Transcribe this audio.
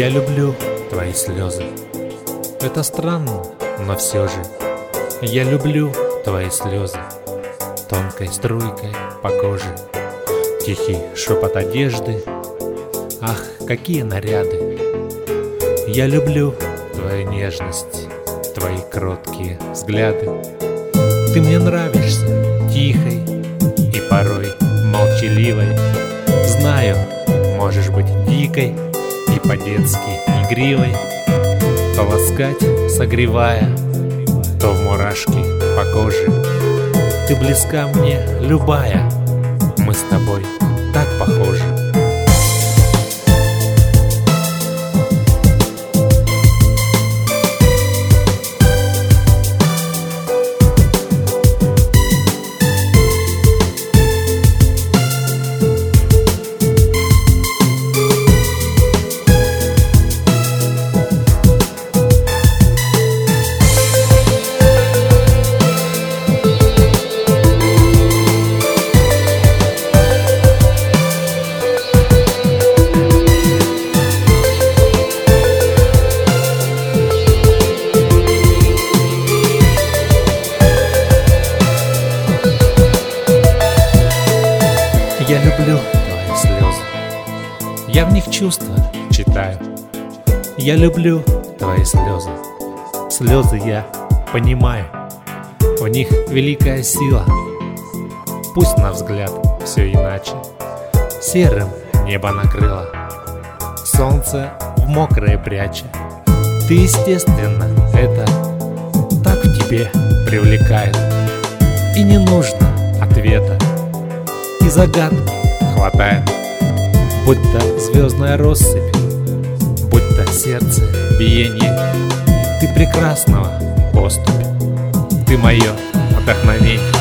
Я люблю твои слезы. Это странно, но все же. Я люблю твои слезы. Тонкой струйкой по коже. Тихий шепот одежды. Ах, какие наряды. Я люблю твою нежность, твои кроткие взгляды. Ты мне нравишься, тихой и порой молчаливой. Знаю, можешь быть дикой, по-детски игривой То ласкать, согревая, то в мурашки по коже Ты близка мне, любая, мы с тобой так похожи Я в них чувства читаю. Я люблю твои слезы. Слезы я понимаю. В них великая сила. Пусть на взгляд все иначе. Серым небо накрыло. Солнце в мокрое пряча. Ты, естественно, это так в тебе привлекает. И не нужно ответа и загадки хватает Будь то звездная россыпь, будь то сердце биение Ты прекрасного поступь, ты мое вдохновение